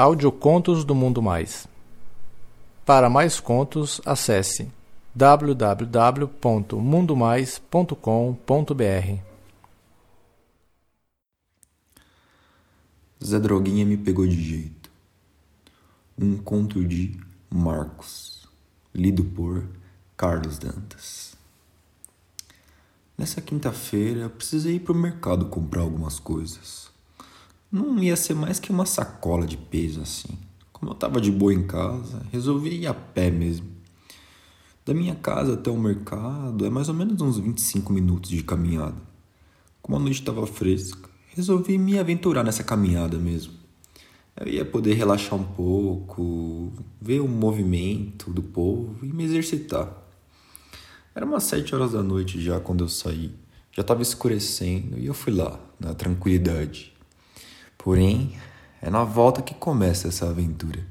Audiocontos do Mundo Mais. Para mais contos, acesse www.mundomais.com.br. Zé Droguinha me pegou de jeito. Um conto de Marcos, lido por Carlos Dantas. Nessa quinta-feira, precisei ir pro mercado comprar algumas coisas. Não ia ser mais que uma sacola de peso assim. Como eu tava de boa em casa, resolvi ir a pé mesmo. Da minha casa até o mercado é mais ou menos uns 25 minutos de caminhada. Como a noite estava fresca, resolvi me aventurar nessa caminhada mesmo. Eu ia poder relaxar um pouco, ver o movimento do povo e me exercitar. Era umas sete horas da noite já quando eu saí. Já estava escurecendo e eu fui lá, na tranquilidade. Porém, é na volta que começa essa aventura.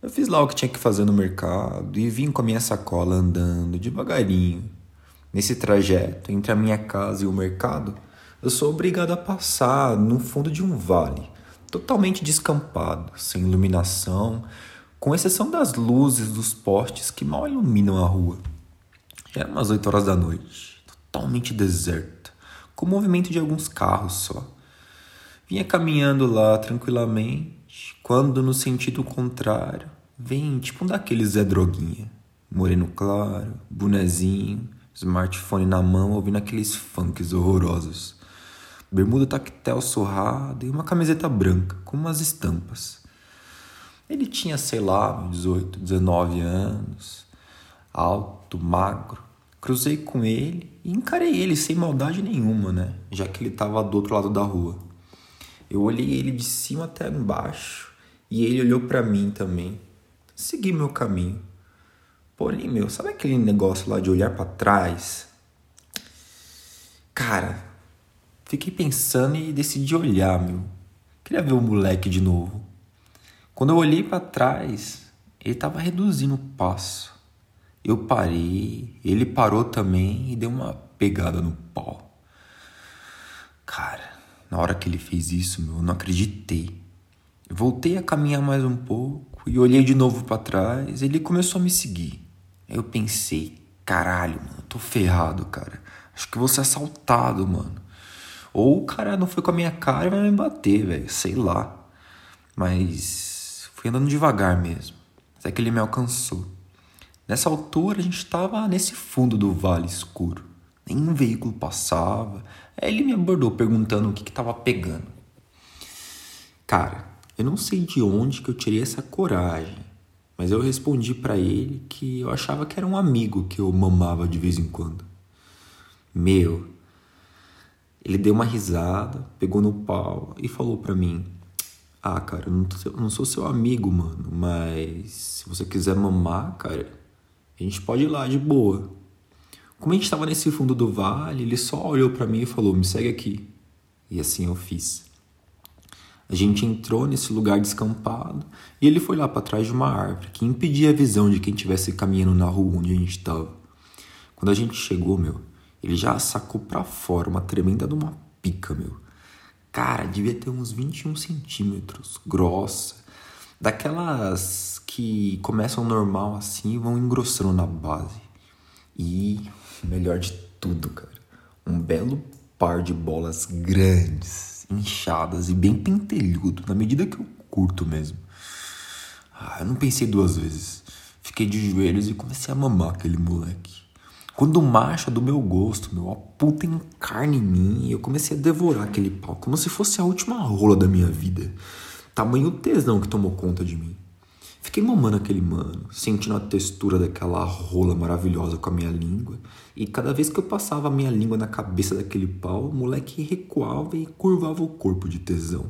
Eu fiz lá o que tinha que fazer no mercado e vim com a minha sacola andando devagarinho. Nesse trajeto entre a minha casa e o mercado, eu sou obrigado a passar no fundo de um vale, totalmente descampado, sem iluminação, com exceção das luzes dos postes que mal iluminam a rua. Já eram umas 8 horas da noite, totalmente deserta, com o movimento de alguns carros só. Vinha caminhando lá tranquilamente, quando no sentido contrário vem tipo um daqueles Zé Droguinha. Moreno claro, bonezinho, smartphone na mão, ouvindo aqueles funks horrorosos. Bermuda tactel surrada e uma camiseta branca com umas estampas. Ele tinha, sei lá, 18, 19 anos, alto, magro. Cruzei com ele e encarei ele sem maldade nenhuma, né? Já que ele estava do outro lado da rua. Eu olhei ele de cima até embaixo e ele olhou para mim também. Segui meu caminho. Porém, meu, sabe aquele negócio lá de olhar para trás? Cara, fiquei pensando e decidi olhar, meu. Queria ver o moleque de novo. Quando eu olhei para trás, ele tava reduzindo o passo. Eu parei, ele parou também e deu uma pegada no pau. Cara, na hora que ele fez isso, meu, eu não acreditei. Voltei a caminhar mais um pouco e olhei de novo para trás. Ele começou a me seguir. Aí eu pensei, caralho, mano, tô ferrado, cara. Acho que vou ser assaltado, mano. Ou o cara não foi com a minha cara e vai me bater, velho. Sei lá. Mas fui andando devagar mesmo. Até que ele me alcançou. Nessa altura a gente tava nesse fundo do vale escuro. Nenhum veículo passava. Aí ele me abordou perguntando o que estava pegando. Cara, eu não sei de onde que eu tirei essa coragem, mas eu respondi para ele que eu achava que era um amigo que eu mamava de vez em quando. Meu, ele deu uma risada, pegou no pau e falou para mim: Ah, cara, eu não, tô, eu não sou seu amigo, mano, mas se você quiser mamar, cara, a gente pode ir lá de boa. Como a gente estava nesse fundo do vale, ele só olhou para mim e falou: "Me segue aqui". E assim eu fiz. A gente entrou nesse lugar descampado e ele foi lá para trás de uma árvore que impedia a visão de quem estivesse caminhando na rua onde a gente estava. Quando a gente chegou, meu, ele já sacou para fora uma tremenda de uma pica, meu. Cara, devia ter uns 21 centímetros, grossa. Daquelas que começam normal assim e vão engrossando na base. E melhor de tudo, cara, um belo par de bolas grandes, inchadas e bem pentelhudo, na medida que eu curto mesmo. Ah, eu não pensei duas vezes. Fiquei de joelhos e comecei a mamar aquele moleque. Quando o macho é do meu gosto, meu, a puta em carne em mim, eu comecei a devorar aquele pau, como se fosse a última rola da minha vida. Tamanho tesão que tomou conta de mim. Fiquei mamando aquele mano, sentindo a textura daquela rola maravilhosa com a minha língua. E cada vez que eu passava a minha língua na cabeça daquele pau, o moleque recuava e curvava o corpo de tesão.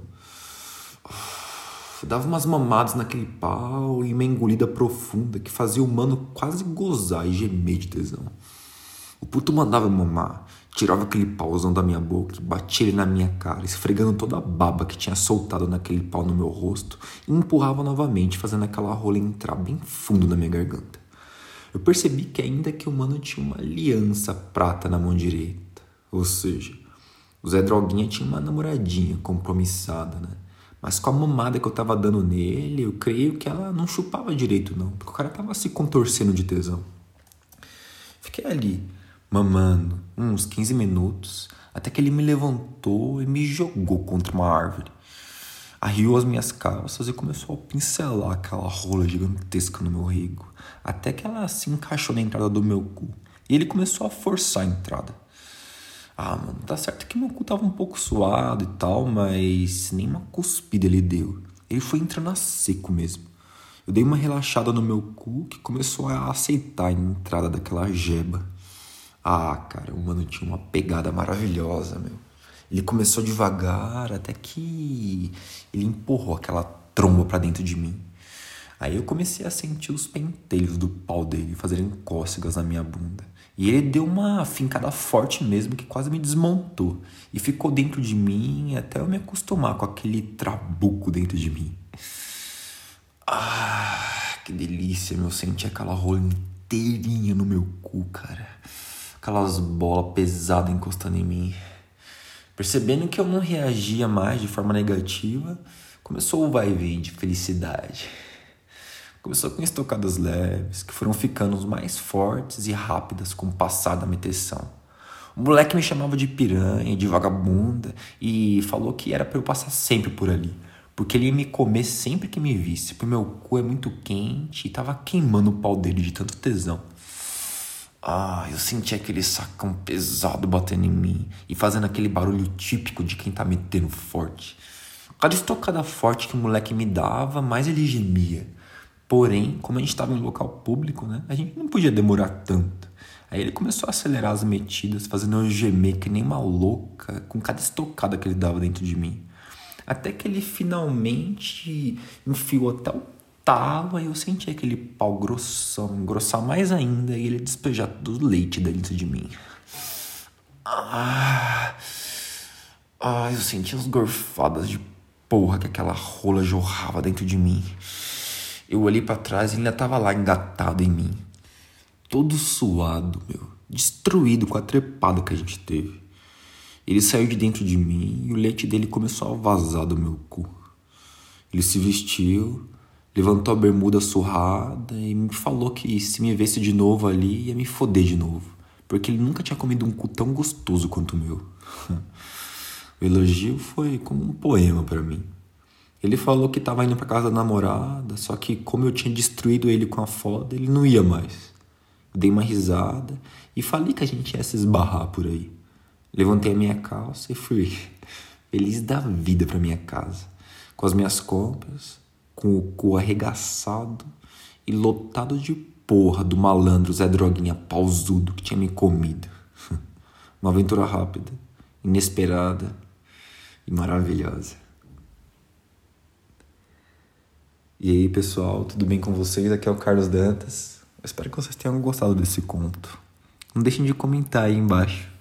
Dava umas mamadas naquele pau e uma engolida profunda que fazia o mano quase gozar e gemer de tesão. O puto mandava mamar, tirava aquele pauzão da minha boca batia ele na minha cara, esfregando toda a baba que tinha soltado naquele pau no meu rosto e empurrava novamente, fazendo aquela rola entrar bem fundo na minha garganta. Eu percebi que ainda que o mano tinha uma aliança prata na mão direita, ou seja, o Zé Droguinha tinha uma namoradinha compromissada, né? Mas com a mamada que eu tava dando nele, eu creio que ela não chupava direito, não. Porque o cara tava se contorcendo de tesão. Fiquei ali, mamando, uns 15 minutos, até que ele me levantou e me jogou contra uma árvore. Arriou as minhas calças e começou a pincelar aquela rola gigantesca no meu rego, até que ela se encaixou na entrada do meu cu. E ele começou a forçar a entrada. Ah, mano, tá certo que meu cu tava um pouco suado e tal, mas nem uma cuspida ele deu. Ele foi entrando a seco mesmo. Eu dei uma relaxada no meu cu que começou a aceitar a entrada daquela jeba. Ah, cara, o mano tinha uma pegada maravilhosa, meu. Ele começou devagar até que ele empurrou aquela tromba para dentro de mim. Aí eu comecei a sentir os pentelhos do pau dele fazerem cócegas na minha bunda. E ele deu uma fincada forte mesmo que quase me desmontou. E ficou dentro de mim até eu me acostumar com aquele trabuco dentro de mim. Ah, que delícia, meu. Senti aquela rola inteirinha no meu cu, cara. Aquelas bolas pesadas encostando em mim. Percebendo que eu não reagia mais de forma negativa, começou o vai e vem de felicidade. Começou com estocadas leves, que foram ficando mais fortes e rápidas com o passar da meteção. O moleque me chamava de piranha, de vagabunda e falou que era para eu passar sempre por ali, porque ele ia me comer sempre que me visse, porque meu cu é muito quente e tava queimando o pau dele de tanto tesão. Ah, eu senti aquele sacão pesado batendo em mim e fazendo aquele barulho típico de quem tá metendo forte. Cada estocada forte que o moleque me dava, mais ele gemia. Porém, como a gente estava em local público, né, a gente não podia demorar tanto. Aí ele começou a acelerar as metidas, fazendo eu gemer que nem uma louca com cada estocada que ele dava dentro de mim. Até que ele finalmente enfiou até o talo, aí eu senti aquele pau grossão, engrossar mais ainda e ele despejar todo o leite dentro de mim. Ah, ah, eu senti as gorfadas de porra que aquela rola jorrava dentro de mim. Eu olhei para trás e ele ainda tava lá engatado em mim. Todo suado, meu. Destruído com a trepada que a gente teve. Ele saiu de dentro de mim e o leite dele começou a vazar do meu cu. Ele se vestiu, levantou a bermuda surrada e me falou que se me vesse de novo ali ia me foder de novo. Porque ele nunca tinha comido um cu tão gostoso quanto o meu. o elogio foi como um poema para mim. Ele falou que estava indo para casa da namorada, só que como eu tinha destruído ele com a foda, ele não ia mais. Dei uma risada e falei que a gente ia se esbarrar por aí. Levantei a minha calça e fui feliz da vida para minha casa, com as minhas compras, com o cu arregaçado e lotado de porra do malandro Zé Droguinha pausudo que tinha me comido. Uma aventura rápida, inesperada e maravilhosa. E aí, pessoal, tudo bem com vocês? Aqui é o Carlos Dantas. Eu espero que vocês tenham gostado desse conto. Não deixem de comentar aí embaixo